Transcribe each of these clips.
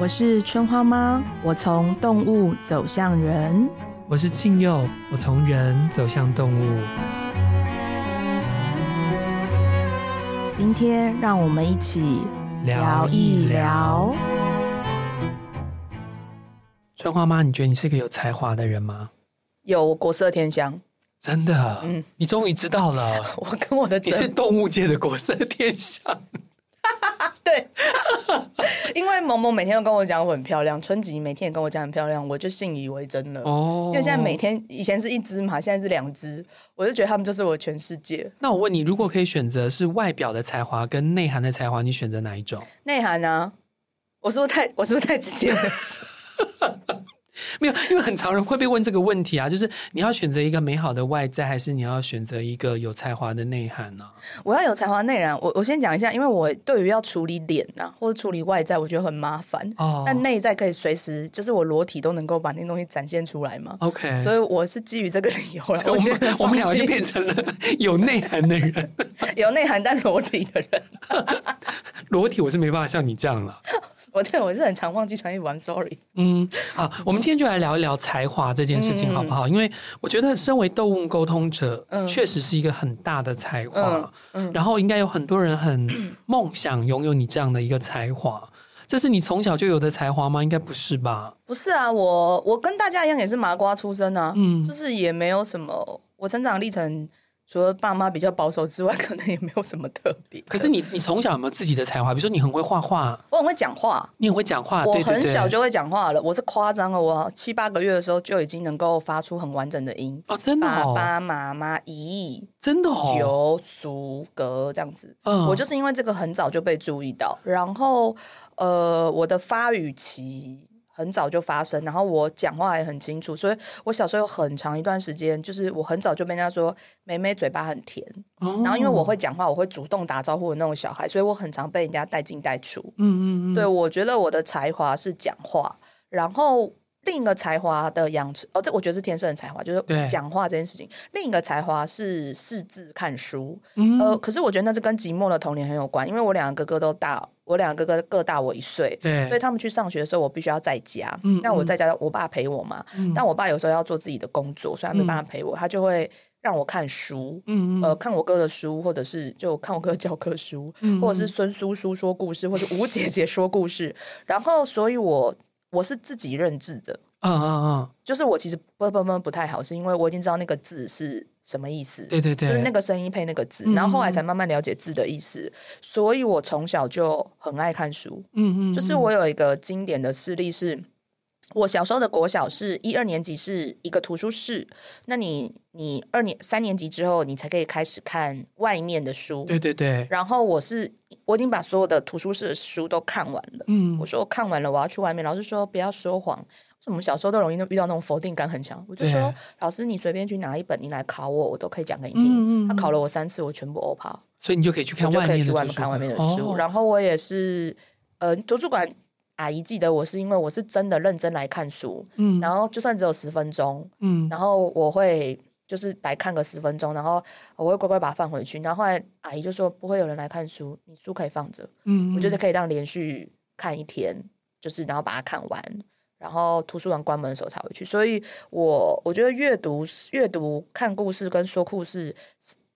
我是春花妈，我从动物走向人。我是庆佑，我从人走向动物。今天让我们一起聊一聊。春花妈，你觉得你是个有才华的人吗？有国色天香，真的。嗯，你终于知道了。我跟我的你是动物界的国色天香。对，因为萌萌每天都跟我讲我很漂亮，春吉每天也跟我讲很漂亮，我就信以为真了。哦，因为现在每天以前是一只嘛，现在是两只，我就觉得他们就是我全世界。那我问你，如果可以选择是外表的才华跟内涵的才华，你选择哪一种？内涵呢？我是不是太我是不是太直接了？没有，因为很常人会被问这个问题啊，就是你要选择一个美好的外在，还是你要选择一个有才华的内涵呢？我要有才华内涵，我我先讲一下，因为我对于要处理脸啊，或者处理外在，我觉得很麻烦。哦。但内在可以随时，就是我裸体都能够把那东西展现出来嘛。OK。所以我是基于这个理由 来，我们我们两个就变成了有内涵的人，有内涵但裸体的人。裸体我是没办法像你这样了。我对我是很常忘记穿衣服，I'm sorry。嗯，好，我们今天就来聊一聊才华这件事情，好不好？嗯、因为我觉得身为动物沟通者，嗯，确实是一个很大的才华。嗯，嗯，然后应该有很多人很 梦想拥有你这样的一个才华。这是你从小就有的才华吗？应该不是吧？不是啊，我我跟大家一样也是麻瓜出身啊，嗯，就是也没有什么，我成长历程。除了爸妈比较保守之外，可能也没有什么特别。可是你，你从小有没有自己的才华？比如说，你很会画画，我很会讲话，你很会讲话。我很小就会讲话了，我是夸张了。我七八个月的时候就已经能够发出很完整的音哦，真的哦。爸爸妈妈咦，真的哦。九足格这样子，嗯，我就是因为这个很早就被注意到，然后呃，我的发语期。很早就发生，然后我讲话也很清楚，所以我小时候有很长一段时间，就是我很早就被人家说妹妹嘴巴很甜，哦、然后因为我会讲话，我会主动打招呼的那种小孩，所以我很常被人家带进带出。嗯嗯嗯，对，我觉得我的才华是讲话，然后另一个才华的养成，哦，这我觉得是天生的才华，就是讲话这件事情。另一个才华是识字看书，嗯、呃，可是我觉得那是跟寂寞的童年很有关，因为我两个哥哥都大。我两个哥哥各大我一岁，对所以他们去上学的时候，我必须要在家。嗯，那我在家，我爸陪我嘛。嗯，但我爸有时候要做自己的工作，所以他没办法陪我。嗯，他就会让我看书，嗯呃，看我哥的书，或者是就看我哥的教科书，嗯，或者是孙叔叔说故事，或者吴姐姐说故事。然后，所以我我是自己认字的。嗯嗯嗯，就是我其实不不不不太好，是因为我已经知道那个字是什么意思。对对对，就是那个声音配那个字，然后后来才慢慢了解字的意思。所以我从小就很爱看书。嗯嗯，就是我有一个经典的事例是，我小时候的国小是一二年级是一个图书室，那你你二年三年级之后，你才可以开始看外面的书。对对对，然后我是我已经把所有的图书室的书都看完了。嗯，我说我看完了，我要去外面。老师说不要说谎。我们小时候都容易遇到那种否定感很强，我就说老师，你随便去拿一本，你来考我，我都可以讲给你听。嗯嗯，他考了我三次，我全部欧趴，所以你就可以去看外面的书，就可以去外面看外面的书。哦、然后我也是，呃，图书馆阿姨记得我是因为我是真的认真来看书，嗯，然后就算只有十分钟，嗯，然后我会就是来看个十分钟，然后我会乖乖把它放回去。然后后来阿姨就说不会有人来看书，你书可以放着，嗯，嗯，我就是可以让连续看一天，就是然后把它看完。然后图书馆关门的时候才回去，所以我我觉得阅读、阅读、看故事跟说故事，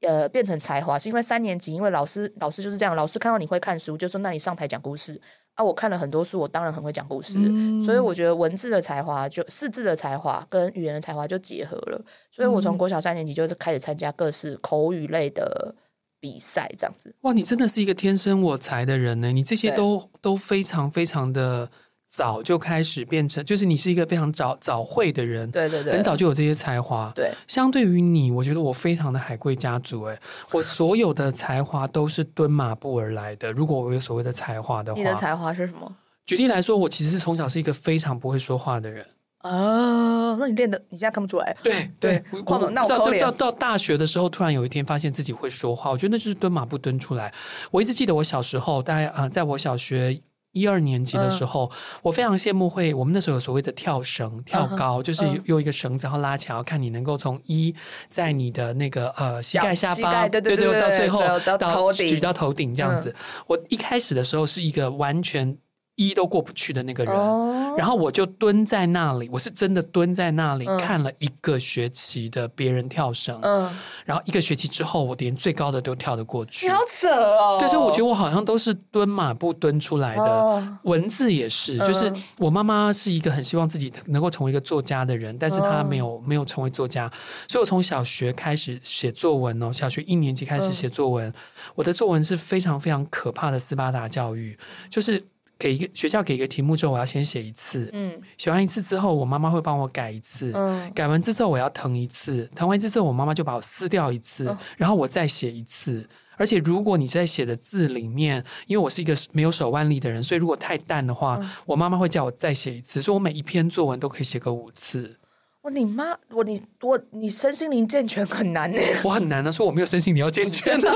呃，变成才华，是因为三年级，因为老师老师就是这样，老师看到你会看书，就说那你上台讲故事啊。我看了很多书，我当然很会讲故事，嗯、所以我觉得文字的才华就四字的才华跟语言的才华就结合了。所以我从国小三年级就是开始参加各式口语类的比赛，这样子。哇，你真的是一个天生我材的人呢！你这些都都非常非常的。早就开始变成，就是你是一个非常早早会的人，对对对，很早就有这些才华。对，相对于你，我觉得我非常的海归家族，哎，我所有的才华都是蹲马步而来的。如果我有所谓的才华的话，你的才华是什么？举例来说，我其实是从小是一个非常不会说话的人啊。那你练的，你现在看不出来？对对，我那我到到到大学的时候，突然有一天发现自己会说话，我觉得那就是蹲马步蹲出来。我一直记得我小时候，大概啊、呃，在我小学。一二年级的时候，嗯、我非常羡慕会，我们那时候有所谓的跳绳，跳高，嗯、就是用一个绳子然后拉起来，然后看你能够从一在你的那个呃膝盖下巴，对对对，到最后到举到头顶这样子。嗯、我一开始的时候是一个完全一都过不去的那个人，哦、然后我就蹲在那里，我是真的蹲在那里、嗯、看了一个学期的别人跳绳，嗯，然后一个学期之后，我连最高的都跳得过去，你好扯哦！对，所以我觉得我好像都是蹲马步蹲出来的，哦、文字也是，就是我妈妈是一个很希望自己能够成为一个作家的人，但是她没有、哦、没有成为作家，所以我从小学开始写作文哦，小学一年级开始写作文，嗯、我的作文是非常非常可怕的斯巴达教育，就是。给一个学校给一个题目之后，我要先写一次。嗯，写完一次之后，我妈妈会帮我改一次。嗯，改完之后我要誊一次，誊完一次之后，我妈妈就把我撕掉一次，嗯、然后我再写一次。而且如果你在写的字里面，因为我是一个没有手腕力的人，所以如果太淡的话，嗯、我妈妈会叫我再写一次。所以我每一篇作文都可以写个五次。我你妈，我你我你身心灵健全很难呢。我很难的，说我没有身心灵要健全的。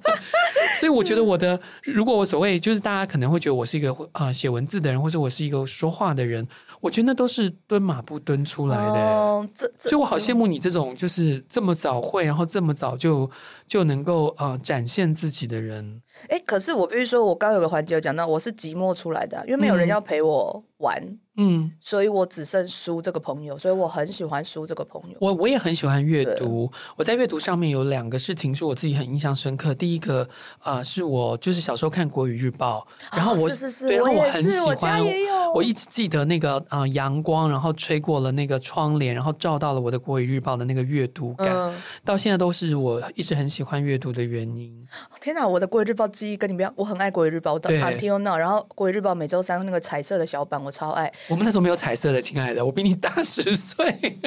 所以我觉得我的，如果我所谓就是大家可能会觉得我是一个呃写文字的人，或者我是一个说话的人，我觉得那都是蹲马步蹲出来的。哦，这这，所以我好羡慕你这种就是这么早会，然后这么早就就能够呃展现自己的人。哎，可是我必须说，我刚有个环节有讲到，我是寂寞出来的，因为没有人要陪我玩。嗯嗯，所以我只剩书这个朋友，所以我很喜欢书这个朋友。我我也很喜欢阅读。我在阅读上面有两个事情是我自己很印象深刻。第一个啊、呃，是我就是小时候看《国语日报》，然后我、哦、是是是，然后我很喜欢，我一直记得那个啊、呃，阳光，然后吹过了那个窗帘，然后照到了我的《国语日报》的那个阅读感，嗯、到现在都是我一直很喜欢阅读的原因。天哪，我的《国语日报》记忆跟你们一样，我很爱《国语日报》的 until now，然后《国语日报》每周三那个彩色的小版，我超爱。我们那时候没有彩色的，亲爱的，我比你大十岁。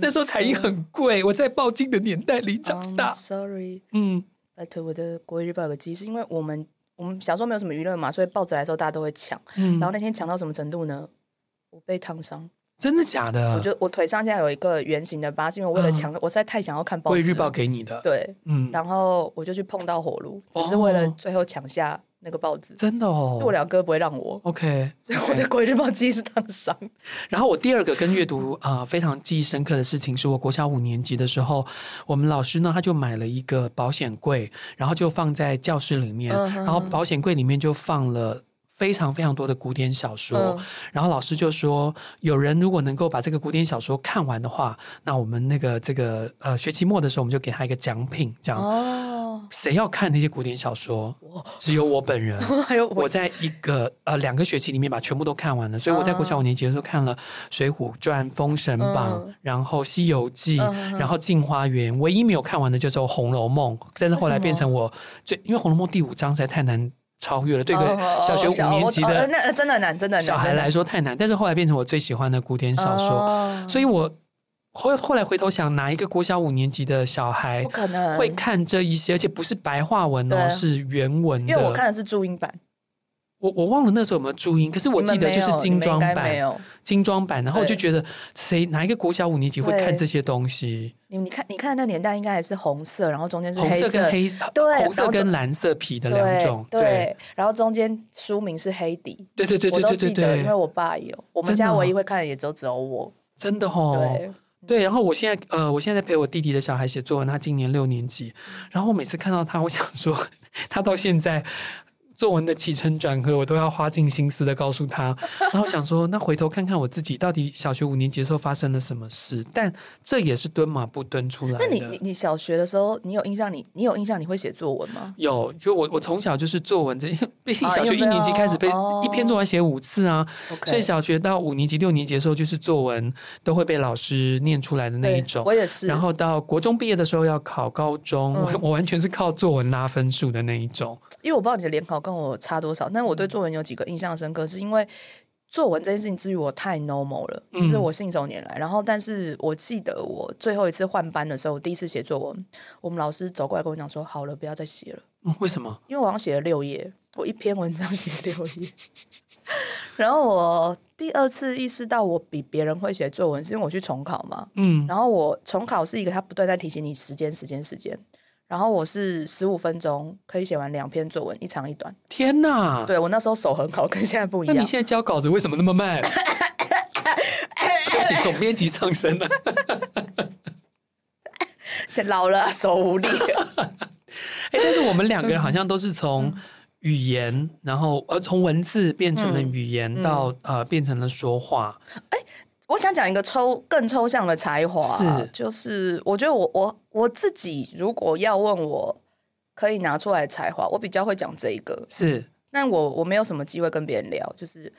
那时候彩印很贵，我在报金的年代里长大。Um, sorry，嗯，But 我的国语日报有个记忆，是因为我们我们小时候没有什么娱乐嘛，所以报纸来的时候大家都会抢。嗯，然后那天抢到什么程度呢？我被烫伤。真的假的？我就我腿上现在有一个圆形的疤，是因为我为了抢，嗯、我实在太想要看报纸。日报给你的。对，嗯，然后我就去碰到火炉，只是为了最后抢下。那个报纸真的哦，我两哥不会让我。OK，所以我的国语日报记忆是烫伤。然后我第二个跟阅读啊、呃、非常记忆深刻的事情，是我国小五年级的时候，我们老师呢他就买了一个保险柜，然后就放在教室里面，嗯、然后保险柜里面就放了非常非常多的古典小说，嗯、然后老师就说，有人如果能够把这个古典小说看完的话，那我们那个这个呃学期末的时候，我们就给他一个奖品，这样。哦谁要看那些古典小说？只有我本人。还有我在一个呃两个学期里面把全部都看完了，所以我在国小五年级的时候看了《水浒传》《封神榜》，然后《西游记》，然后《镜花缘》。唯一没有看完的就只有《红楼梦》，但是后来变成我最，因为《红楼梦》第五章实在太难超越了，对个小学五年级的那真的难，真的小孩来说太难。但是后来变成我最喜欢的古典小说，所以我。后后来回头想，哪一个国小五年级的小孩不可能会看这一些？而且不是白话文哦，是原文的。因为我看的是注音版，我我忘了那时候有没有注音，可是我记得就是精装版，精装版。然后我就觉得，谁哪一个国小五年级会看这些东西？你你看，你看那年代应该还是红色，然后中间是红色跟黑色，对，红色跟蓝色皮的两种，对。然后中间书名是黑底，对对对对对对对，因为我爸有，我们家唯一会看的也就只有我，真的哦。对。对，然后我现在呃，我现在陪我弟弟的小孩写作文，他今年六年级，然后我每次看到他，我想说，他到现在。作文的起承转合，我都要花尽心思的告诉他。然后想说，那回头看看我自己，到底小学五年级的时候发生了什么事？但这也是蹲马步蹲出来的。那你你你小学的时候，你有印象你？你你有印象你会写作文吗？有，就我我从小就是作文这，毕竟小学一年级开始被一篇作文写五次啊，哦、所以小学到五年级六年级的时候，就是作文都会被老师念出来的那一种。我也是。然后到国中毕业的时候要考高中，嗯、我我完全是靠作文拉分数的那一种。因为我不知道你的联考跟我差多少，但我对作文有几个印象深刻，是因为作文这件事情之于我太 normal 了，就是我信手拈来。然后，但是我记得我最后一次换班的时候，我第一次写作文，我们老师走过来跟我讲说：“好了，不要再写了。”为什么？因为我好像写了六页，我一篇文章写六页。然后我第二次意识到我比别人会写作文，是因为我去重考嘛。嗯。然后我重考是一个他不断在提醒你时间、时间、时间。然后我是十五分钟可以写完两篇作文，一长一短。天哪！对，我那时候手很好，跟现在不一样。那你现在交稿子为什么那么慢？总编辑上身了，老了手无力。哎，但是我们两个人好像都是从语言，然后呃从文字变成了语言，嗯、到呃变成了说话。哎，我想讲一个抽更抽象的才华，是就是我觉得我我我自己如果要问我可以拿出来的才华，我比较会讲这一个是，但我我没有什么机会跟别人聊，就是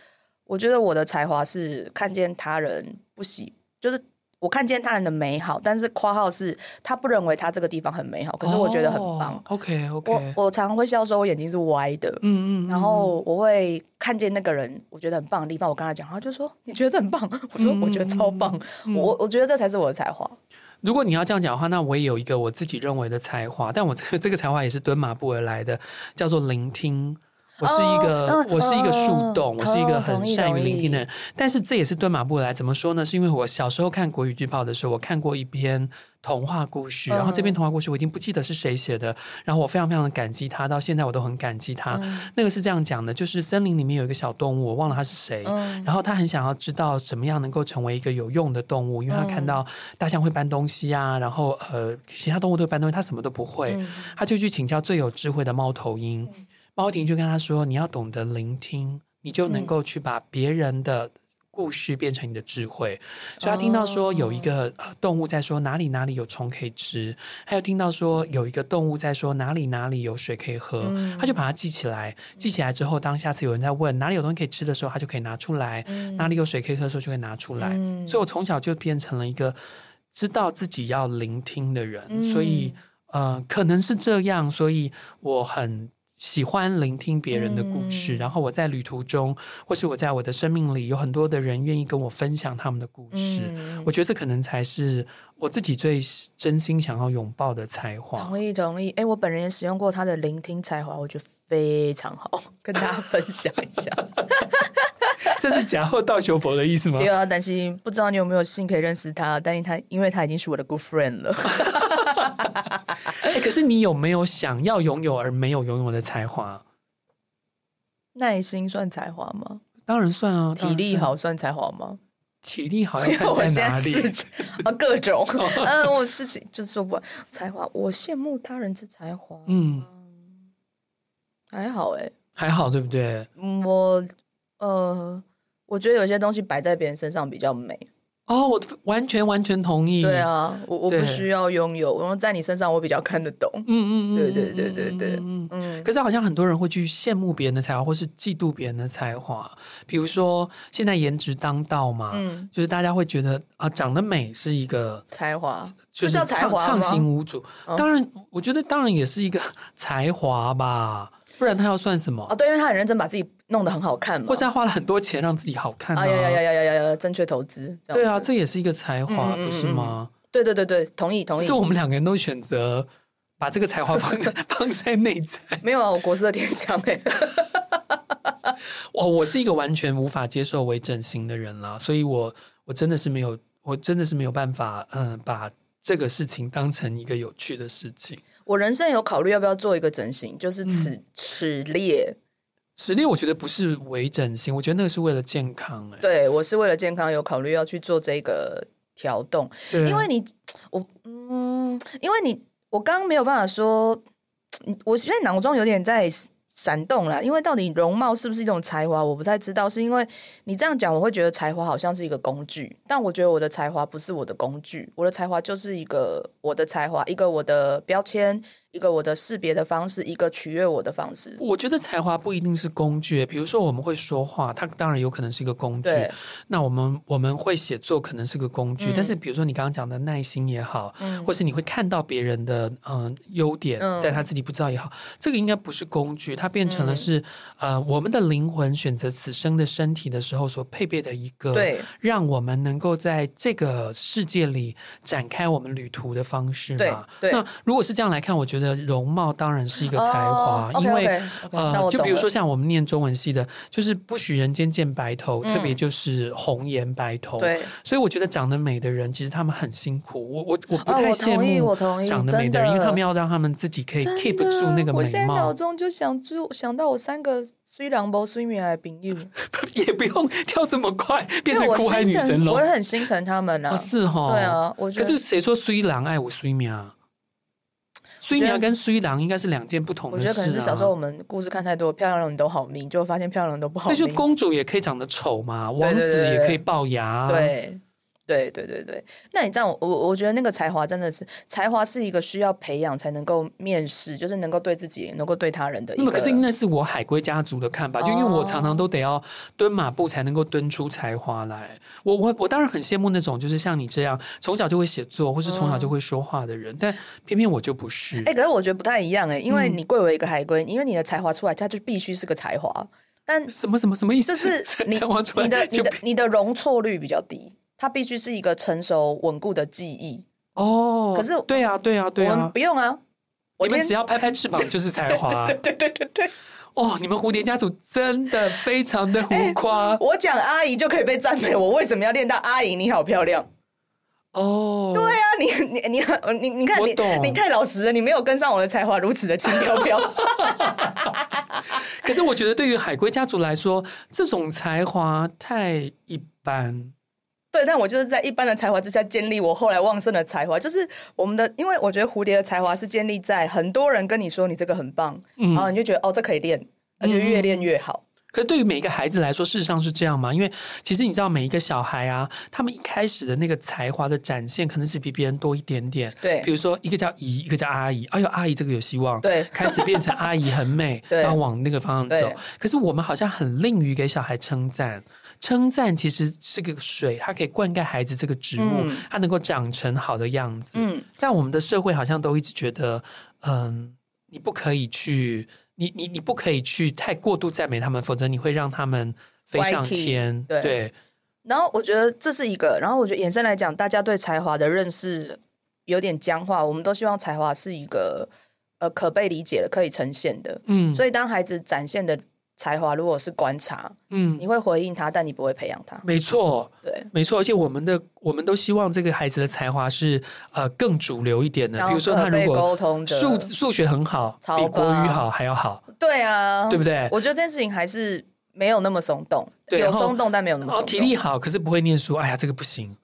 我觉得我的才华是看见他人不喜，就是。我看见他人的美好，但是括号是他不认为他这个地方很美好，可是我觉得很棒。Oh, OK OK，我我常常会笑说我眼睛是歪的，嗯嗯，然后我会看见那个人我觉得很棒的地方，我跟他讲，他就说你觉得这很棒，我说我觉得超棒，嗯、我我觉得这才是我的才华。如果你要这样讲的话，那我也有一个我自己认为的才华，但我这个这个才华也是蹲马步而来的，叫做聆听。我是一个，哦、我是一个树洞，哦、我是一个很善于聆听的人。但是这也是蹲马步来，怎么说呢？是因为我小时候看国语剧报的时候，我看过一篇童话故事，然后这篇童话故事我已经不记得是谁写的，然后我非常非常的感激他，到现在我都很感激他。嗯、那个是这样讲的，就是森林里面有一个小动物，我忘了他是谁，嗯、然后他很想要知道怎么样能够成为一个有用的动物，因为他看到大象会搬东西啊，然后呃其他动物都会搬东西，他什么都不会，嗯、他就去请教最有智慧的猫头鹰。猫婷就跟他说：“你要懂得聆听，你就能够去把别人的故事变成你的智慧。嗯”所以他听到说有一个动物在说哪里哪里有虫可以吃，还有听到说有一个动物在说哪里哪里有水可以喝，嗯、他就把它记起来。记起来之后，当下次有人在问哪里有东西可以吃的时候，他就可以拿出来；嗯、哪里有水可以喝的时候，就可以拿出来。嗯、所以我从小就变成了一个知道自己要聆听的人。嗯、所以，呃，可能是这样，所以我很。喜欢聆听别人的故事，嗯、然后我在旅途中，或是我在我的生命里，有很多的人愿意跟我分享他们的故事。嗯、我觉得这可能才是我自己最真心想要拥抱的才华。同意，同意。哎，我本人也使用过他的聆听才华，我觉得非常好，跟大家分享一下。这是假货倒修佛的意思吗？对啊，但是不知道你有没有幸可以认识他，但是他因为他已经是我的 good friend 了。可是你有没有想要拥有而没有拥有的才华？耐心算才华吗？当然算啊。体力好算才华吗？体力好像看在 哪里啊？各种。嗯，我事情就是说不完才华。我羡慕他人之才华。嗯，还好哎、欸，还好对不对？我呃。我觉得有些东西摆在别人身上比较美哦，我完全完全同意。对啊，我我不需要拥有，然后在你身上我比较看得懂。嗯嗯嗯，对对对对对，嗯嗯。可是好像很多人会去羡慕别人的才华，或是嫉妒别人的才华。比如说现在颜值当道嘛，嗯，就是大家会觉得啊，长得美是一个才华，就是才华畅行无阻。当然，我觉得当然也是一个才华吧。不然他要算什么？哦，对，因为他很认真把自己弄得很好看嘛，或是他花了很多钱让自己好看啊！呀呀呀呀呀呀！正确投资，对啊，这也是一个才华，不是吗？对对对对，同意同意。是我们两个人都选择把这个才华放在 放在内在。没有啊，我国色天香哎。我我是一个完全无法接受微整形的人啦，所以我我真的是没有，我真的是没有办法，嗯，把这个事情当成一个有趣的事情。我人生有考虑要不要做一个整形，就是齿齿列。齿列我觉得不是微整形，我觉得那个是为了健康欸。对，我是为了健康有考虑要去做这个调动，对因为你我嗯，因为你我刚刚没有办法说，我现在脑中有点在。闪动了，因为到底容貌是不是一种才华，我不太知道。是因为你这样讲，我会觉得才华好像是一个工具，但我觉得我的才华不是我的工具，我的才华就是一个我的才华，一个我的标签。一个我的识别的方式，一个取悦我的方式。我觉得才华不一定是工具，比如说我们会说话，它当然有可能是一个工具。那我们我们会写作，可能是个工具。嗯、但是比如说你刚刚讲的耐心也好，嗯、或是你会看到别人的嗯、呃、优点，嗯、但他自己不知道也好，这个应该不是工具，它变成了是、嗯、呃我们的灵魂选择此生的身体的时候所配备的一个，对，让我们能够在这个世界里展开我们旅途的方式嘛。对，对那如果是这样来看，我觉得。的容貌当然是一个才华，因为呃，就比如说像我们念中文系的，就是不许人间见白头，特别就是红颜白头。对，所以我觉得长得美的人，其实他们很辛苦。我我我不太羡慕长得美的人，因为他们要让他们自己可以 keep 住那个美貌。我现在脑中就想住想到我三个虽然不虽美的朋友，也不用跳这么快变成苦海女神了。我也很心疼他们啊，是哈，对啊，我可是谁说虽然爱我虽美啊？衰娘跟衰郎应该是两件不同的事，啊。我觉得可能是小时候我们故事看太多，漂亮人都好命，就发现漂亮人都不好命。那就公主也可以长得丑嘛，王子也可以龅牙。对，对，对，对。对对对对，那你这样，我我觉得那个才华真的是才华是一个需要培养才能够面试，就是能够对自己，能够对他人的。那么可是那是我海归家族的看法，哦、就因为我常常都得要蹲马步才能够蹲出才华来。我我我当然很羡慕那种就是像你这样从小就会写作或是从小就会说话的人，嗯、但偏偏我就不是。哎、欸，可是我觉得不太一样哎，因为你贵为一个海龟，因为你的才华出来，它就必须是个才华。但什么什么什么意思？就是你你的你的你的容错率比较低。它必须是一个成熟稳固的记忆哦。可是，对啊，对啊，对啊，不用啊。你们只要拍拍翅膀就是才华。对对对对对。哦，你们蝴蝶家族真的非常的浮夸。我讲阿姨就可以被赞美，我为什么要练到阿姨？你好漂亮。哦，对啊，你你你你你看你你太老实了，你没有跟上我的才华，如此的轻飘飘。可是我觉得，对于海龟家族来说，这种才华太一般。对，但我就是在一般的才华之下建立我后来旺盛的才华，就是我们的，因为我觉得蝴蝶的才华是建立在很多人跟你说你这个很棒，嗯、然后你就觉得哦，这可以练，而且越练越好。可是对于每一个孩子来说，事实上是这样吗？因为其实你知道，每一个小孩啊，他们一开始的那个才华的展现，可能是比别人多一点点。对，比如说一个叫姨，一个叫阿姨。哎呦，阿姨这个有希望。对，开始变成阿姨很美，对，然后往那个方向走。可是我们好像很吝于给小孩称赞。称赞其实是个水，它可以灌溉孩子这个植物，嗯、它能够长成好的样子。嗯，但我们的社会好像都一直觉得，嗯，你不可以去，你你你不可以去太过度赞美他们，否则你会让他们飞上天。对，对。然后我觉得这是一个，然后我觉得衍生来讲，大家对才华的认识有点僵化。我们都希望才华是一个呃可被理解的、可以呈现的。嗯，所以当孩子展现的。才华如果是观察，嗯，你会回应他，但你不会培养他。没错，对，没错。而且我们的我们都希望这个孩子的才华是呃更主流一点的。比如说他如果沟通数数学很好，比国语好还要好。对啊，对不对？我觉得这件事情还是没有那么松动，对，有松动但没有那么松动。体力好，可是不会念书，哎呀，这个不行。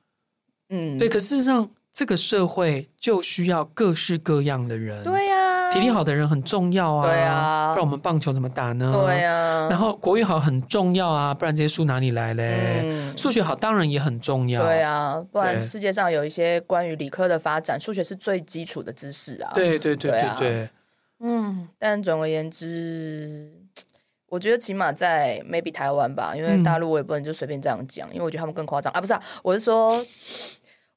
嗯，对。可事实上，这个社会就需要各式各样的人。对呀。体力好的人很重要啊，对啊，不然我们棒球怎么打呢？对啊，然后国语好很重要啊，不然这些书哪里来嘞？嗯，数学好当然也很重要，对啊，不然世界上有一些关于理科的发展，数学是最基础的知识啊。对对对对对，对，嗯，但总而言之，我觉得起码在 maybe 台湾吧，因为大陆我也不能就随便这样讲，因为我觉得他们更夸张。啊，不是啊，我是说。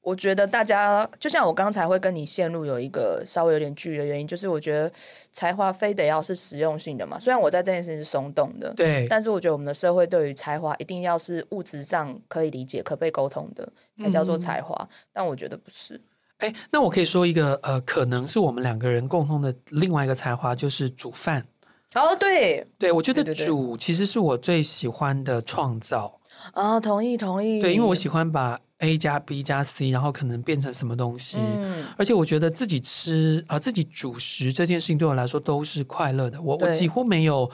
我觉得大家就像我刚才会跟你陷入有一个稍微有点距离的原因，就是我觉得才华非得要是实用性的嘛。虽然我在这件事情是松动的，对，但是我觉得我们的社会对于才华一定要是物质上可以理解、可被沟通的，才叫做才华。嗯、但我觉得不是。哎，那我可以说一个呃，可能是我们两个人共同的另外一个才华，就是煮饭。哦，对，对，我觉得煮其实是我最喜欢的创造。啊、哦，同意同意。对，因为我喜欢把。A 加 B 加 C，然后可能变成什么东西？嗯，而且我觉得自己吃啊、呃，自己主食这件事情对我来说都是快乐的。我我几乎没有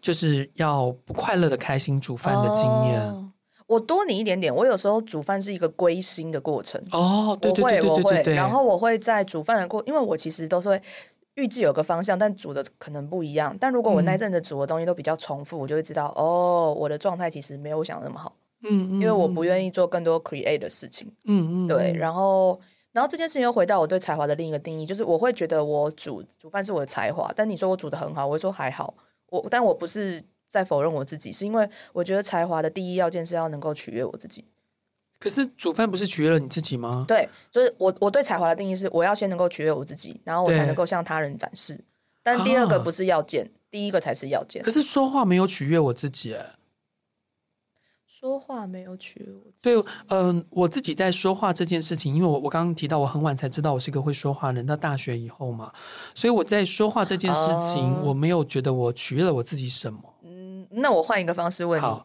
就是要不快乐的开心煮饭的经验。哦。我多你一点点，我有时候煮饭是一个归心的过程。哦，对对对对对，然后我会在煮饭的过，因为我其实都是会预计有个方向，但煮的可能不一样。但如果我那阵子煮的东西都比较重复，嗯、我就会知道哦，我的状态其实没有我想的那么好。嗯，因为我不愿意做更多 create 的事情。嗯嗯，对，然后，然后这件事情又回到我对才华的另一个定义，就是我会觉得我煮煮饭是我的才华，但你说我煮的很好，我会说还好。我，但我不是在否认我自己，是因为我觉得才华的第一要件是要能够取悦我自己。可是煮饭不是取悦了你自己吗？对，就是我我对才华的定义是，我要先能够取悦我自己，然后我才能够向他人展示。但第二个不是要件，啊，第一个才是要件。可是说话没有取悦我自己，哎。说话没有取悦我。对，嗯、呃，我自己在说话这件事情，因为我我刚刚提到我很晚才知道我是一个会说话的人，到大学以后嘛，所以我在说话这件事情，我没有觉得我取悦了我自己什么。嗯，那我换一个方式问你，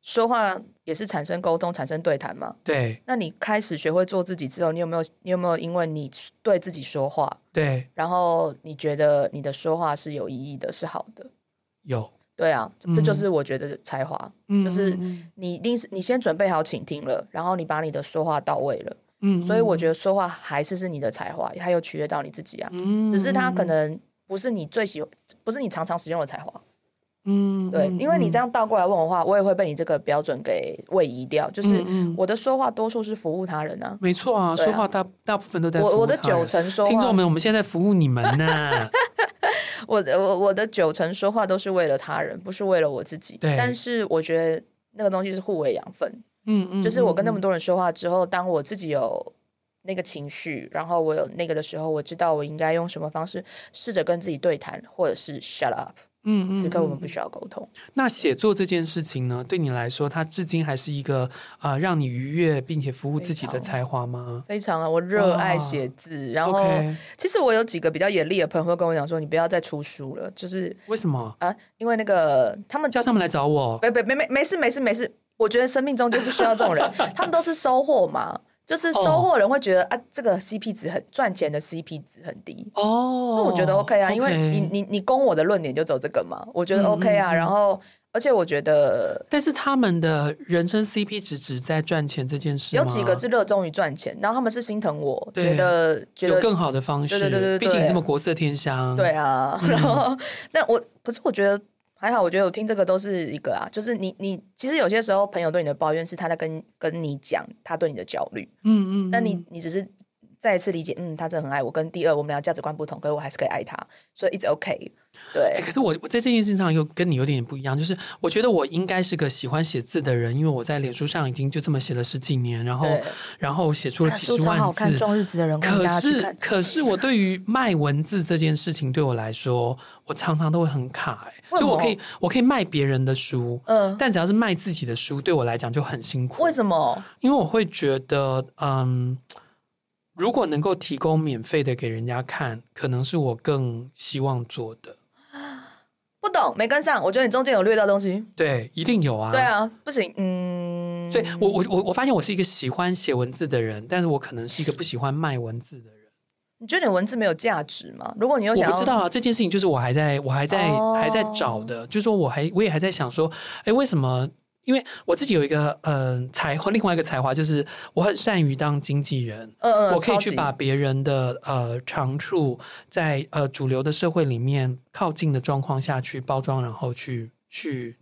说话也是产生沟通、产生对谈嘛？对。那你开始学会做自己之后，你有没有你有没有因为你对自己说话，对，然后你觉得你的说话是有意义的，是好的？有。对啊，这就是我觉得才华，嗯、就是你一定是你先准备好倾听了，然后你把你的说话到位了，嗯，所以我觉得说话还是是你的才华，还有取悦到你自己啊。嗯，只是他可能不是你最喜欢，不是你常常使用的才华。嗯，对，因为你这样倒过来问我话，我也会被你这个标准给位移掉。就是我的说话多数是服务他人啊，没错啊，说话大大部分都在服务。我我的九成说话，听众们，我们现在服务你们呢。我的我我的九成说话都是为了他人，不是为了我自己。对，但是我觉得那个东西是互为养分。嗯嗯，就是我跟那么多人说话之后，当我自己有那个情绪，然后我有那个的时候，我知道我应该用什么方式试着跟自己对谈，或者是 shut up。嗯，嗯，此刻我们不需要沟通。那写作这件事情呢，对你来说，它至今还是一个啊、呃，让你愉悦并且服务自己的才华吗？非常啊，我热爱写字。然后，okay. 其实我有几个比较严厉的朋友会跟我讲说：“你不要再出书了。”就是为什么啊？因为那个他们叫他们来找我，没没没没没事没事没事。我觉得生命中就是需要这种人，他们都是收获嘛。就是收货人会觉得、oh. 啊，这个 CP 值很赚钱的 CP 值很低哦。那、oh. 我觉得 OK 啊，okay. 因为你你你攻我的论点就走这个嘛，我觉得 OK 啊。然后而且我觉得，但是他们的人生 CP 值只在赚钱这件事，有几个是热衷于赚钱，然后他们是心疼我，觉得觉得有更好的方式。对对对对，毕竟你这么国色天香。对啊，然后但、嗯、我可是我觉得。还好，我觉得我听这个都是一个啊，就是你你其实有些时候朋友对你的抱怨是他在跟跟你讲他对你的焦虑，嗯嗯，那你你只是再一次理解，嗯，他真的很爱我。跟第二，我们俩价值观不同，可是我还是可以爱他，所以 it's OK。对、欸，可是我我在这件事情上又跟你有点点不一样，就是我觉得我应该是个喜欢写字的人，因为我在脸书上已经就这么写了十几年，然后然后写出了几十万字。好看，种日子的人，可是可是我对于卖文字这件事情，对我来说，我常常都会很卡、欸。所以我可以我可以卖别人的书，嗯，但只要是卖自己的书，对我来讲就很辛苦。为什么？因为我会觉得，嗯，如果能够提供免费的给人家看，可能是我更希望做的。不懂，没跟上。我觉得你中间有略到东西。对，一定有啊。对啊，不行。嗯，所以我我我我发现我是一个喜欢写文字的人，但是我可能是一个不喜欢卖文字的人。你觉得你文字没有价值吗？如果你有想，我不知道啊。这件事情就是我还在我还在、哦、还在找的，就是说我还我也还在想说，哎，为什么？因为我自己有一个嗯、呃、才华，另外一个才华就是我很善于当经纪人。嗯嗯，我可以去把别人的呃长处在呃主流的社会里面靠近的状况下去包装，然后去去。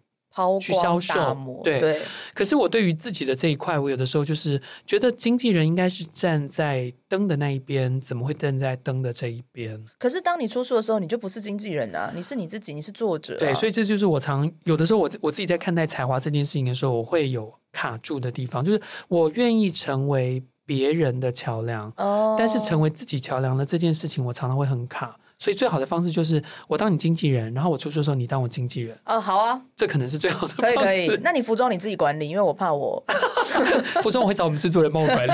去销售，对，对。可是我对于自己的这一块，我有的时候就是觉得经纪人应该是站在灯的那一边，怎么会站在灯的这一边？可是当你出书的时候，你就不是经纪人啊，你是你自己，你是作者啊。对，所以这就是我常有的时候我我自己在看待才华这件事情的时候，我会有卡住的地方，就是我愿意成为别人的桥梁，哦，但是成为自己桥梁的这件事情，我常常会很卡。所以最好的方式就是我当你经纪人，然后我出书的时候你当我经纪人。哦，好啊，这可能是最好的方式。可以可以，那你服装你自己管理，因为我怕我 服装我会找我们制作人帮我管理。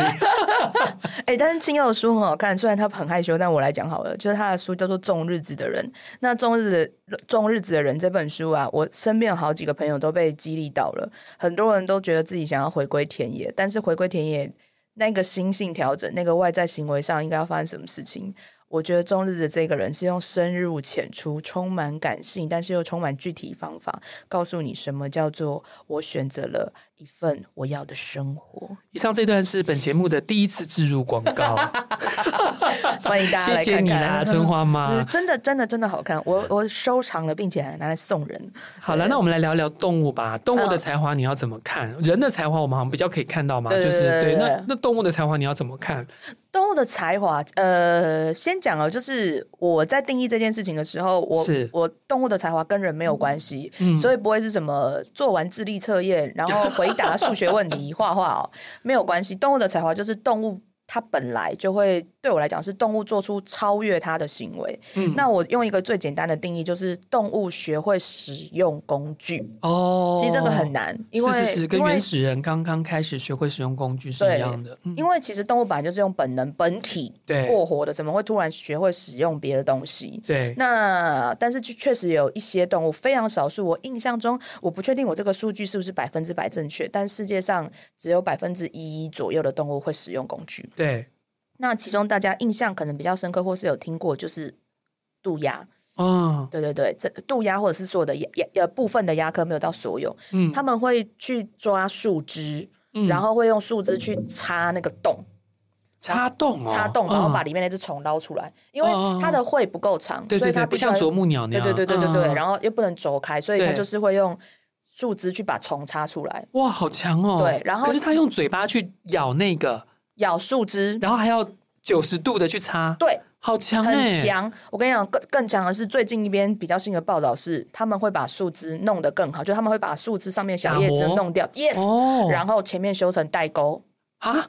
哎、欸，但是清祐的书很好看，虽然他很害羞，但我来讲好了，就是他的书叫做《种日子的人》。那《种日子种日子的人》这本书啊，我身边有好几个朋友都被激励到了，很多人都觉得自己想要回归田野，但是回归田野那个心性调整，那个外在行为上应该要发生什么事情？我觉得中日的这个人是用深入浅出、充满感性，但是又充满具体方法，告诉你什么叫做我选择了一份我要的生活。以上这段是本节目的第一次置入广告，欢迎大家来看看。谢谢你啦，春花妈，真的真的真的好看，我我收藏了，并且还拿来送人。好了，那我们来聊聊动物吧。动物的才华你要怎么看？人的才华我们好像比较可以看到嘛，就是对。那那动物的才华你要怎么看？动物的才华，呃，先讲哦，就是我在定义这件事情的时候，我我动物的才华跟人没有关系，嗯，所以不会是什么做完智力测验，然后回回答数学问题、画画哦，没有关系。动物的才华就是动物。它本来就会对我来讲是动物做出超越它的行为。嗯，那我用一个最简单的定义，就是动物学会使用工具。哦，其实这个很难，因为是跟原始人刚刚开始学会使用工具是一样的。因为其实动物本来就是用本能、本体过活的，怎么会突然学会使用别的东西？对。那但是确实有一些动物，非常少数。我印象中，我不确定我这个数据是不是百分之百正确，但世界上只有百分之一左右的动物会使用工具。对，那其中大家印象可能比较深刻，或是有听过，就是渡鸦。哦，对对对，这渡鸦或者是所有的鸦鸦呃部分的鸦科没有到所有，嗯，他们会去抓树枝，嗯，然后会用树枝去插那个洞。插洞哦，插洞，然后把里面那只虫捞出来，因为它的喙不够长，所以它不像啄木鸟那样，对对对对对对，然后又不能走开，所以它就是会用树枝去把虫插出来。哇，好强哦！对，然后可是它用嘴巴去咬那个咬树枝，然后还要九十度的去擦，对，好强，很强。我跟你讲，更更强的是最近一边比较新的报道是，他们会把树枝弄得更好，就他们会把树枝上面小叶子弄掉，yes，然后前面修成代沟。啊。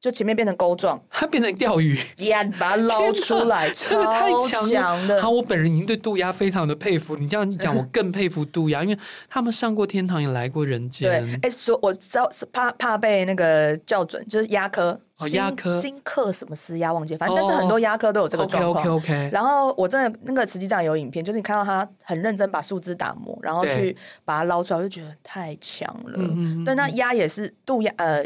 就前面变成钩状，它变成钓鱼，呀，把它捞出来，超强了。好，我本人已经对渡鸦非常的佩服。你这样一讲，我更佩服渡鸦，因为他们上过天堂，也来过人间。对，哎，说我知道是怕怕被那个校准，就是鸦科，鸦科，新科什么丝鸦忘记，反正但是很多鸦科都有这个状况。然后我真的那个实际上有影片，就是你看到他很认真把树枝打磨，然后去把它捞出来，我就觉得太强了。对，那鸭也是渡鸦，呃。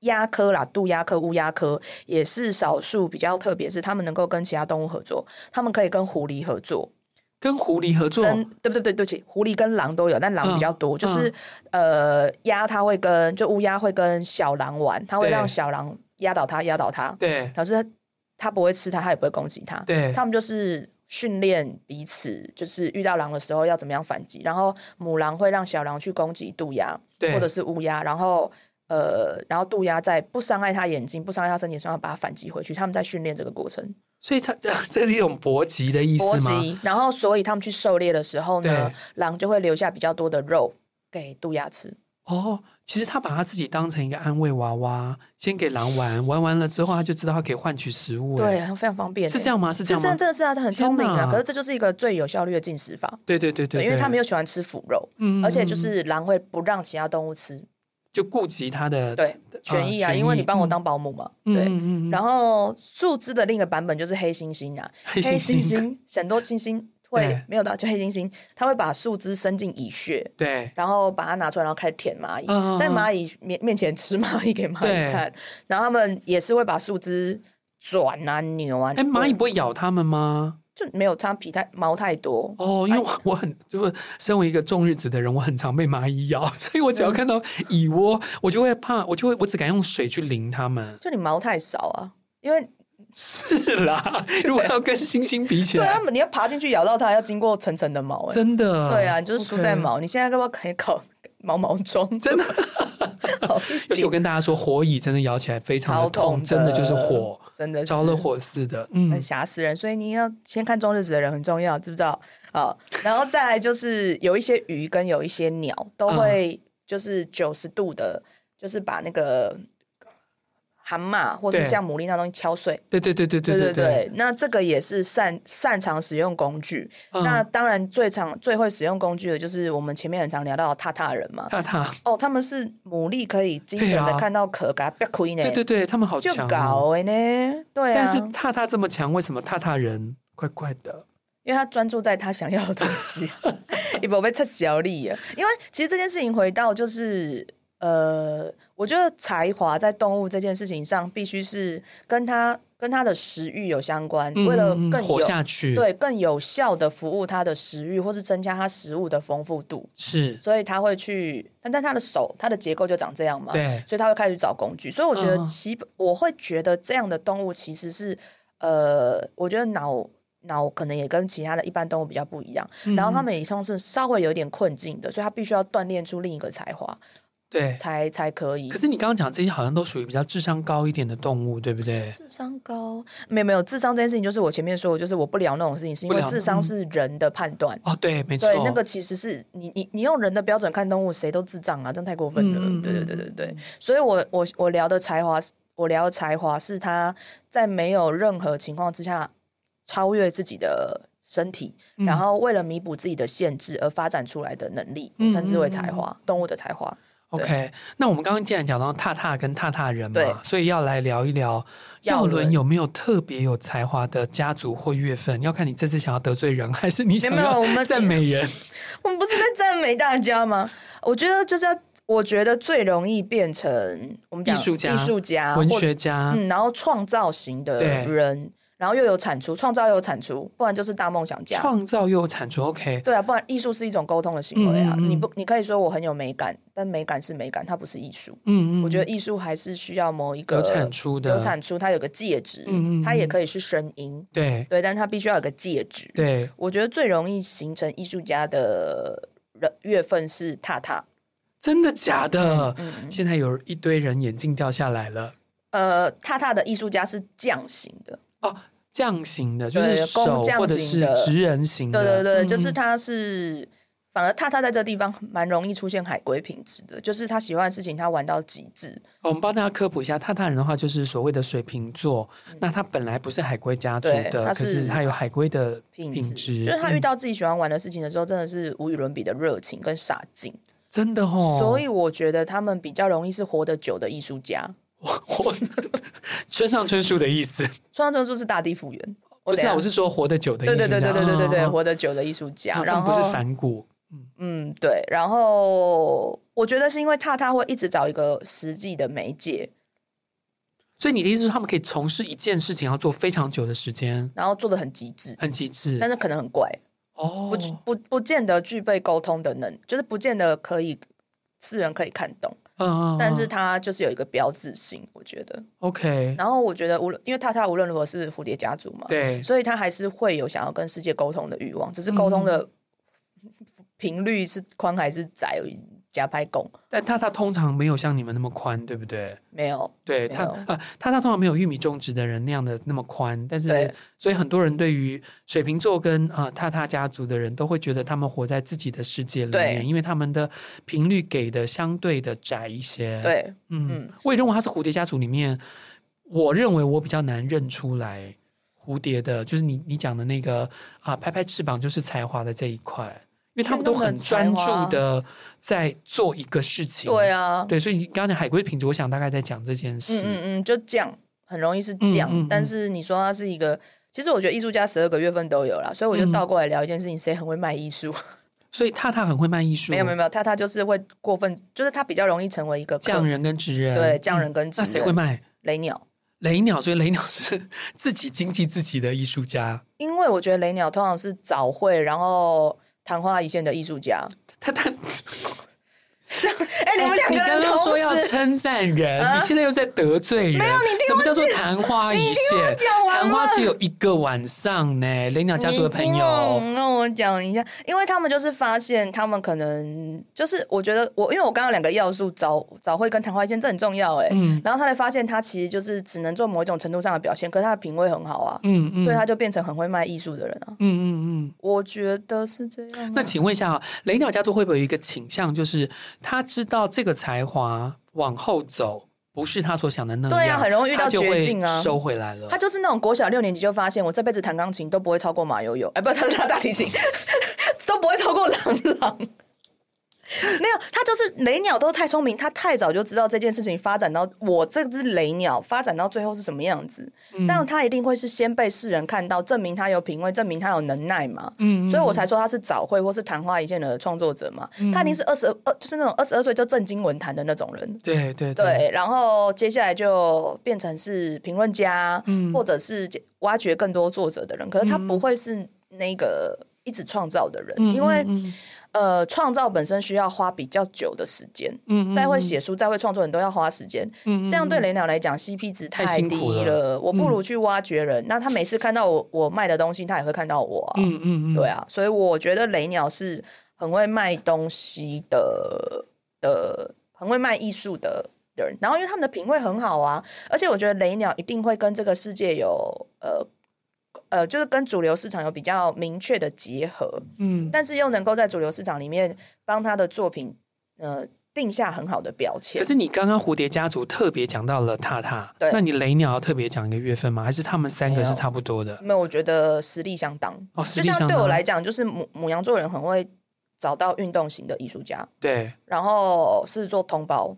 鸦科啦，渡鸦科、乌鸦科也是少数比较特别，是他们能够跟其他动物合作。他们可以跟狐狸合作，跟狐狸合作，对不对？对不起，狐狸跟狼都有，但狼比较多。嗯、就是呃，鸦它会跟就乌鸦会跟小狼玩，它会让小狼压倒它，压倒它。对，可是它不会吃它，它也不会攻击它。对，他们就是训练彼此，就是遇到狼的时候要怎么样反击。然后母狼会让小狼去攻击渡鸦，对，或者是乌鸦，然后。呃，然后渡鸦在不伤害它眼睛、不伤害它身体上，把它反击回去。他们在训练这个过程，所以他这 这是一种搏击的意思吗？搏击。然后，所以他们去狩猎的时候呢，狼就会留下比较多的肉给渡鸦吃。哦，其实他把他自己当成一个安慰娃娃，先给狼玩，玩完了之后，他就知道他可以换取食物。对，非常方便。是这样吗？是这样吗？真的是啊，他很聪明啊。可是这就是一个最有效率的进食法。对对对对，因为他们又喜欢吃腐肉，嗯，而且就是狼会不让其他动物吃。就顾及他的对权益啊，因为你帮我当保姆嘛，对。然后树枝的另一个版本就是黑猩猩啊，黑猩猩很多猩猩 会没有的，就黑猩猩，他会把树枝伸进蚁穴，对，然后把它拿出来，然后开始舔蚂蚁，在蚂蚁面面前吃蚂蚁给蚂蚁看，然后他们也是会把树枝转啊扭啊，哎，蚂蚁不会咬他们吗？就没有它皮太毛太多。哦，因为我很就是身为一个重日子的人，我很常被蚂蚁咬，所以我只要看到 蚁窝，我就会怕，我就会我只敢用水去淋它们。就你毛太少啊，因为是啦，如果要跟猩猩比起来，对啊，你要爬进去咬到它，要经过层层的毛，真的，对啊，你就是输在毛。你现在要不要可以考毛毛虫？真的。尤其我跟大家说，火蚁真的咬起来非常的痛，真的就是火，真的着了火似的，嗯，吓死人。所以你要先看中日子的人很重要，知不知道？啊，然后再来就是有一些鱼跟有一些鸟都会就是九十度的，就是把那个。蛤蟆或者像牡蛎那东西敲碎，对对对对对对对。那这个也是擅擅长使用工具。那当然最常最会使用工具的就是我们前面很常聊到的塔塔人嘛。塔塔哦，他们是牡蛎可以精准的看到壳，给它掰开呢。对对对，他们好强。就搞呢，对啊。但是塔塔这么强，为什么塔塔人怪怪的？因为他专注在他想要的东西，你不被测小力啊。因为其实这件事情回到就是。呃，我觉得才华在动物这件事情上，必须是跟它跟它的食欲有相关。嗯、为了更有活下去，对更有效的服务它的食欲，或是增加它食物的丰富度，是。所以他会去，但但他的手，它的结构就长这样嘛，对。所以他会开始找工具。所以我觉得其，其、嗯、我会觉得这样的动物其实是，呃，我觉得脑脑可能也跟其他的一般动物比较不一样。嗯、然后他们也算是稍微有点困境的，所以他必须要锻炼出另一个才华。对，才才可以。可是你刚刚讲这些好像都属于比较智商高一点的动物，对不对？智商高？没有没有，智商这件事情就是我前面说的，就是我不聊那种事情，是因为智商是人的判断。哦，对，没错。对，那个其实是你你你用人的标准看动物，谁都智障啊，真太过分了。嗯、对对对对对。所以我我我聊的才华，我聊的才华是他在没有任何情况之下超越自己的身体，嗯、然后为了弥补自己的限制而发展出来的能力，称之为才华，嗯、动物的才华。OK，那我们刚刚既然讲到踏踏跟踏踏人嘛，所以要来聊一聊耀伦有没有特别有才华的家族或月份？要看你这次想要得罪人，还是你想要赞美人？我们不是在赞美大家吗？我觉得就是要，我觉得最容易变成我们讲艺术家、艺术家、文学家，嗯，然后创造型的人。然后又有产出，创造又有产出，不然就是大梦想家。创造又有产出，OK。对啊，不然艺术是一种沟通的行为啊。嗯嗯嗯，你不，你可以说我很有美感，但美感是美感，它不是艺术。嗯，嗯嗯，我觉得艺术还是需要某一个有产出的，有产出，它有个介质。嗯，嗯嗯，它也可以是声音。对对，但它必须要有个介质。对，我觉得最容易形成艺术家的人月份是踏踏。真的假的？嗯，嗯，现在有一堆人眼镜掉下来了。呃，踏踏的艺术家是匠型的哦，匠型的，就是手或者是职人型的，对对对，嗯、就是他是反而踏踏在这地方蛮容易出现海龟品质的，就是他喜欢的事情他玩到极致。我们帮大家科普一下，踏踏人的话就是所谓的水瓶座，嗯、那他本来不是海龟家族的，是可是他有海龟的品质，就是他遇到自己喜欢玩的事情的时候，真的是无与伦比的热情跟傻劲，真的哦。所以我觉得他们比较容易是活得久的艺术家。活村上春树的意思，村上春树是大地复原，不是啊，我是说活得久的艺术家，对对对对对对对，活得久的艺术家，然后不是反骨，嗯。嗯对，然后我觉得是因为踏踏会一直找一个实际的媒介，所以你的意思是他们可以从事一件事情要做非常久的时间，然后做的很极致，很极致，但是可能很怪。哦，不不不见得具备沟通的能，就是不见得可以世人可以看懂。嗯，但是他就是有一个标志性，我觉得。OK。然后我觉得无论因为踏踏无论如何是蝴蝶家族嘛，对，所以他还是会有想要跟世界沟通的欲望，只是沟通的频率是宽还是窄而已。加拍拱，但他他通常没有像你们那么宽，对不对？没有，对他呃，他他通常没有玉米种植的人那样的那么宽，但是所以很多人对于水瓶座跟啊踏踏家族的人都会觉得他们活在自己的世界里面，因为他们的频率给的相对的窄一些。对，嗯，嗯我也认为他是蝴蝶家族里面，我认为我比较难认出来蝴蝶的，就是你你讲的那个啊、呃，拍拍翅膀就是才华的这一块。因为他们都很专注的在做一个事情，对啊，对，所以你刚才海龟品质，我想大概在讲这件事，嗯嗯嗯，就匠很容易是讲，嗯嗯嗯，但是你说他是一个，其实我觉得艺术家十二个月份都有啦，所以我就倒过来聊一件事情，谁很会卖艺术？所以踏踏很会卖艺术，没有没有没有，踏踏就是会过分，就是他比较容易成为一个匠人跟职人，对，匠人跟职人，那谁会卖？雷鸟？雷鸟，所以 雷鸟是自己经济自己的艺术家，因为我觉得雷鸟通常是早会，然后。昙花一现的艺术家，他他。哎，你们两个人刚刚说要称赞人，你现在又在得罪人。没有，你什么叫做昙花一现？昙花只有一个晚上呢。雷鸟家族的朋友，那我讲一下，因为他们就是发现，他们可能就是我觉得我，因为我刚刚两个要素早早会跟昙花一现这很重要哎。嗯。然后他才发现，他其实就是只能做某一种程度上的表现，可是他的品味很好啊。嗯嗯。所以他就变成很会卖艺术的人啊。嗯嗯嗯。我觉得是这样。那请问一下啊，雷鸟家族会不会有一个倾向，就是？他知道这个才华往后走不是他所想的那样，对、啊，很容易遇到绝境啊，收回来了。他就是那种国小六年级就发现，我这辈子弹钢琴都不会超过马友友，哎，不，他是他大提琴都不会超过郎朗。没有，他就是雷鸟都太聪明，他太早就知道这件事情发展到我这只雷鸟发展到最后是什么样子。嗯、但他一定会是先被世人看到，证明他有品味，证明他有能耐嘛。嗯，所以我才说他是早会或是昙花一现的创作者嘛。嗯、他一定是二十二，就是那种二十二岁就震惊文坛的那种人。对对对，对。然后接下来就变成是评论家，嗯、或者是挖掘更多作者的人。可是他不会是那个一直创造的人，嗯、因为。嗯呃，创造本身需要花比较久的时间，嗯，嗯，再会写书、再会创作，你都要花时间，嗯，嗯，这样对雷鸟来讲，CP 值太低了。了我不如去挖掘人，嗯、那他每次看到我我卖的东西，他也会看到我、啊，嗯嗯嗯，对啊，所以我觉得雷鸟是很会卖东西的的，很会卖艺术的人。然后，因为他们的品味很好啊，而且我觉得雷鸟一定会跟这个世界有呃。呃，就是跟主流市场有比较明确的结合，嗯，但是又能够在主流市场里面帮他的作品，呃，定下很好的标签。可是你刚刚蝴蝶家族特别讲到了踏踏，对，那你雷鸟要特别讲一个月份吗？还是他们三个是差不多的？没有，我觉得实力相当。哦，实力相当。对我来讲，就是母母羊座人很会找到运动型的艺术家，对，然后是做通包。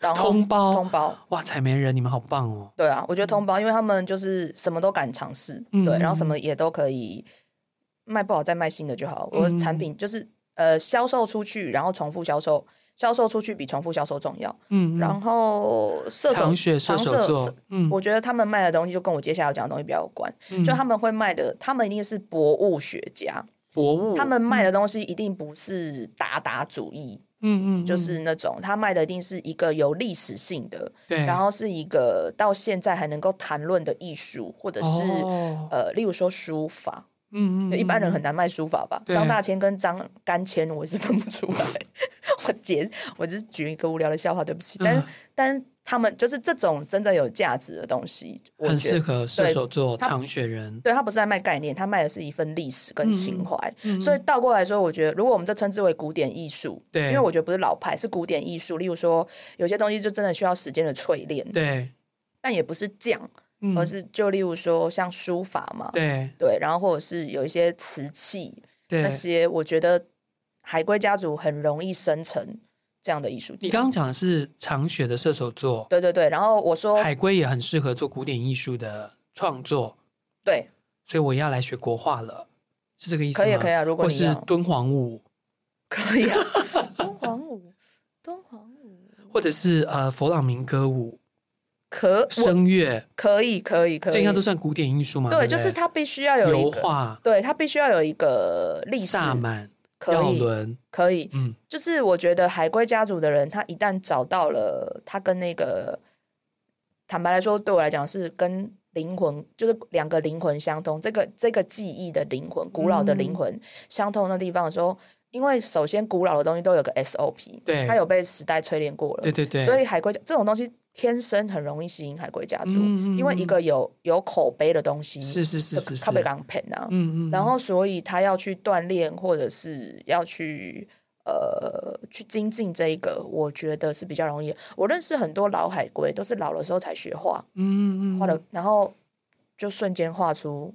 然后通包，通包，哇！采莓人，你们好棒哦。对啊，我觉得通包，因为他们就是什么都敢尝试，嗯、对，然后什么也都可以卖不好再卖新的就好。嗯、我的产品就是呃销售出去，然后重复销售，销售出去比重复销售重要。嗯，然后射手长学射手座，嗯，我觉得他们卖的东西就跟我接下来要讲的东西比较有关。嗯、就他们会卖的，他们一定是博物学家，博物，他们卖的东西一定不是达达主义。嗯嗯，就是那种他卖的一定是一个有历史性的，对，然后是一个到现在还能够谈论的艺术，或者是、哦、呃，例如说书法。嗯嗯，一般人很难卖书法吧？张大千跟张干千，我是分不出来。我解，我只是举一个无聊的笑话，对不起。但是，但是他们就是这种真的有价值的东西，很适合射手座长雪人。对，他不是在卖概念，他卖的是一份历史跟情怀。所以倒过来说，我觉得如果我们这称之为古典艺术，对，因为我觉得不是老派，是古典艺术。例如说，有些东西就真的需要时间的淬炼，对，但也不是这样。而是就例如说像书法嘛，对对，然后或者是有一些瓷器，对那些我觉得海龟家族很容易生成这样的艺术家。你刚刚讲的是长雪的射手座，对对对。然后我说海龟也很适合做古典艺术的创作，对，所以我要来学国画了，是这个意思吗？可以可以啊，如果你是敦煌舞，可以啊，敦煌舞，敦煌舞，或者是呃佛朗明哥舞。可声乐可以可以可以，这应该都算古典艺术吗？对，就是它必须要有油画，对，它必须要有一个历史。萨满、可以可以，嗯，就是我觉得海龟家族的人，他一旦找到了他跟那个，坦白来说，对我来讲是跟灵魂，就是两个灵魂相通，这个这个记忆的灵魂，古老的灵魂相通的地方的时候。因为首先，古老的东西都有个 SOP，对，它有被时代淬炼过了，对对对，所以海龟这种东西天生很容易吸引海龟家族，嗯嗯，因为一个有有口碑的东西，是是是是，是，他被刚骗啊，嗯嗯，然后所以他要去锻炼或者是要去呃去精进这一个，我觉得是比较容易。我认识很多老海龟，都是老的时候才学画，嗯嗯，画的，然后就瞬间画出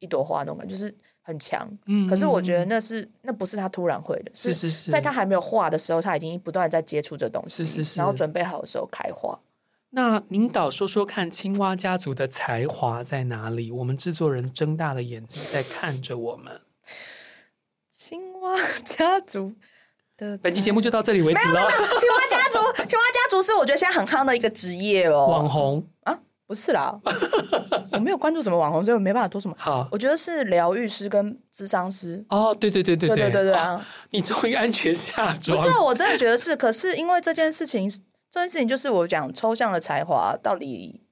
一朵花那种感觉，就是。很强，嗯，可是我觉得那是那不是他突然会的，是是是，在他还没有画的时候，他已经不断在接触这东西，是是是，然后准备好的时候开花。那领导说说看，青蛙家族的才华在哪里？我们制作人睁大了眼睛在看着我们。青蛙家族的本期节目就到这里为止了。青蛙家族，青蛙家族是我觉得现在很夯的一个职业哦，网红啊。不是啦，我没有关注什么网红，所以我没办法多什么。好，我觉得是疗愈师跟智商师。哦，对对对对对对对对啊！你终于安全下装。不是啊，我真的觉得是。可是因为这件事情，这件事情就是我讲抽象的才华到底。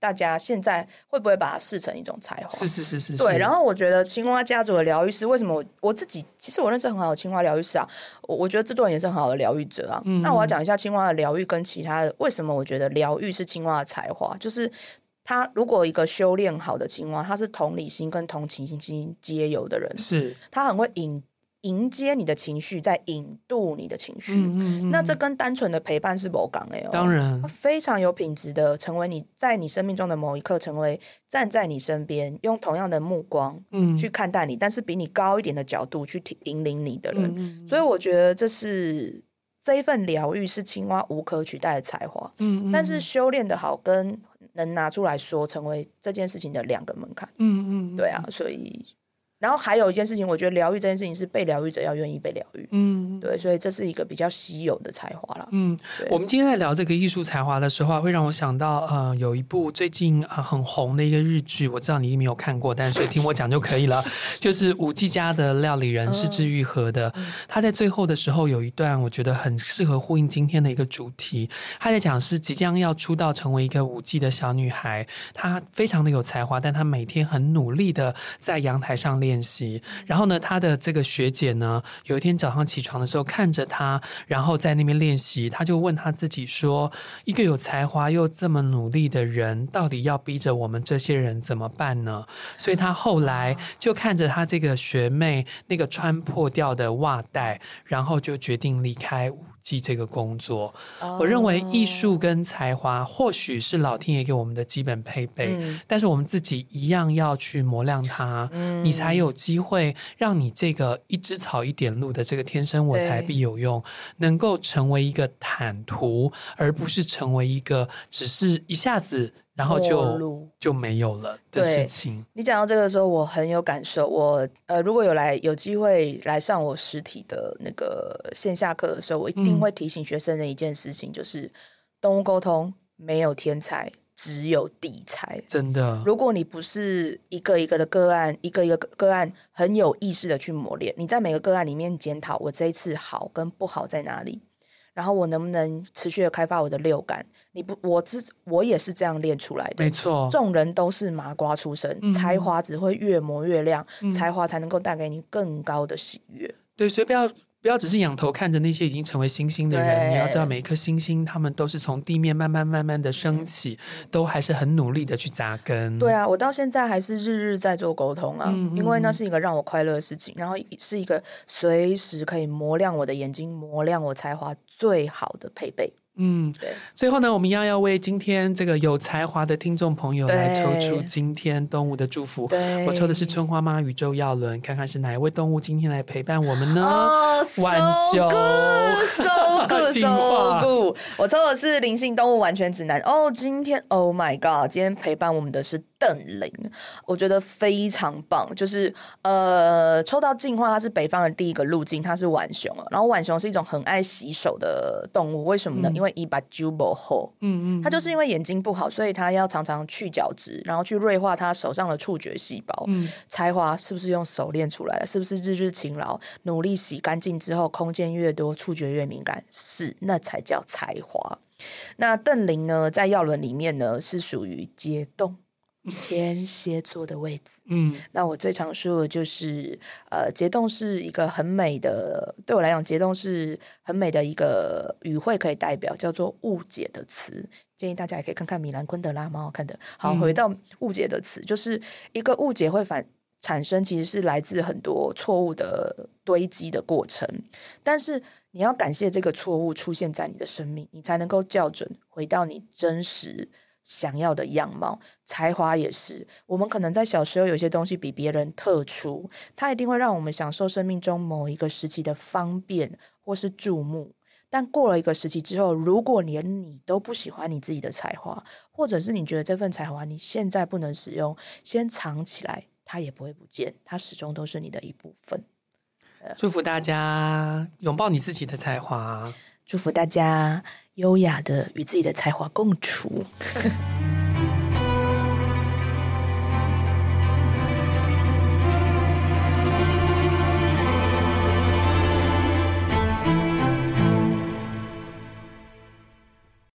大家现在会不会把它视成一种才华？是是是是。对，然后我觉得青蛙家族的疗愈师，为什么我我自己其实我认识很好的青蛙疗愈师啊，我我觉得制作人也是很好的疗愈者啊。嗯。那我要讲一下青蛙的疗愈跟其他的，为什么我觉得疗愈是青蛙的才华？就是他如果一个修炼好的青蛙，他是同理心跟同情心皆有的人，是他很会引。迎接你的情绪，在引渡你的情绪，嗯嗯嗯，那这跟单纯的陪伴是某港的哦。当然，非常有品质的，成为你在你生命中的某一刻，成为站在你身边，用同样的目光，去看待你，嗯，但是比你高一点的角度去引领你的人。所以我觉得这是这一份疗愈是青蛙无可取代的才华。嗯嗯，但是修炼的好跟能拿出来说，成为这件事情的两个门槛。嗯嗯，对啊，所以。然后还有一件事情，我觉得疗愈这件事情是被疗愈者要愿意被疗愈。嗯，对，所以这是一个比较稀有的才华了。嗯，对我们今天在聊这个艺术才华的时候，会让我想到，呃，有一部最近呃很红的一个日剧，我知道你没有看过，但是所以听我讲就可以了。就是五 G 家的料理人是治愈和的，嗯，他在最后的时候有一段，我觉得很适合呼应今天的一个主题。他在讲是即将要出道成为一个五 G 的小女孩，她非常的有才华，但她每天很努力的在阳台上练。练习，然后呢，他的这个学姐呢，有一天早上起床的时候，看着他，然后在那边练习，他就问他自己说：“一个有才华又这么努力的人，到底要逼着我们这些人怎么办呢？”所以他后来就看着他这个学妹那个穿破掉的袜带，然后就决定离开。记这个工作，oh. 我认为艺术跟才华或许是老天爷给我们的基本配备，嗯，但是我们自己一样要去磨亮它，嗯，你才有机会让你这个一枝草一点露的这个天生我材必有用，能够成为一个坦途，而不是成为一个只是一下子。然后就就没有了的事情。你讲到这个的时候，我很有感受。我呃，如果有来有机会来上我实体的那个线下课的时候，我一定会提醒学生的一件事情，就是动物沟通没有天才，只有地才。真的，如果你不是一个一个的个案，一个一个个案很有意识的去磨练，你在每个个案里面检讨我这一次好跟不好在哪里。然后我能不能持续的开发我的六感？你不，我自我也是这样练出来的。没错，众人都是麻瓜出身，嗯、才华只会越磨越亮，嗯、才华才能够带给你更高的喜悦。对，所以不要。不要只是仰头看着那些已经成为星星的人，你要知道每一颗星星，他们都是从地面慢慢慢慢的升起，嗯、都还是很努力的去扎根。对啊，我到现在还是日日在做沟通啊，嗯、因为那是一个让我快乐的事情，然后是一个随时可以磨亮我的眼睛、磨亮我才华最好的配备。嗯，对。最后呢，我们一样要为今天这个有才华的听众朋友来抽出今天动物的祝福。对我抽的是春花妈宇宙耀伦，看看是哪一位动物今天来陪伴我们呢？哦，浣熊，so good，so good。我抽的是灵性动物完全指南。哦，今天，Oh my God，今天陪伴我们的是。邓林，我觉得非常棒。就是呃，抽到进化，它是北方的第一个路径，它是浣熊啊。然后浣熊是一种很爱洗手的动物，为什么呢？嗯、因为伊把酒不好，嗯嗯，它就是因为眼睛不好，所以它要常常去角质，然后去锐化它手上的触觉细胞。嗯，才华是不是用手练出来的？是不是日日勤劳努力洗干净之后，空间越多，触觉越敏感？是，那才叫才华。那邓林呢，在药轮里面呢，是属于解冻。天蝎座的位置，嗯，那我最常说的就是，呃，结冻是一个很美的，对我来讲，结冻是很美的一个语汇，可以代表叫做误解的词。建议大家也可以看看米兰昆德拉，蛮好看的。好，回到误解的词，就是一个误解会反产生，其实是来自很多错误的堆积的过程。但是你要感谢这个错误出现在你的生命，你才能够校准回到你真实。想要的样貌，才华也是。我们可能在小时候有些东西比别人特殊，它一定会让我们享受生命中某一个时期的方便或是注目。但过了一个时期之后，如果连你都不喜欢你自己的才华，或者是你觉得这份才华你现在不能使用，先藏起来，它也不会不见，它始终都是你的一部分。祝福大家拥抱你自己的才华。祝福大家优雅的与自己的才华共处。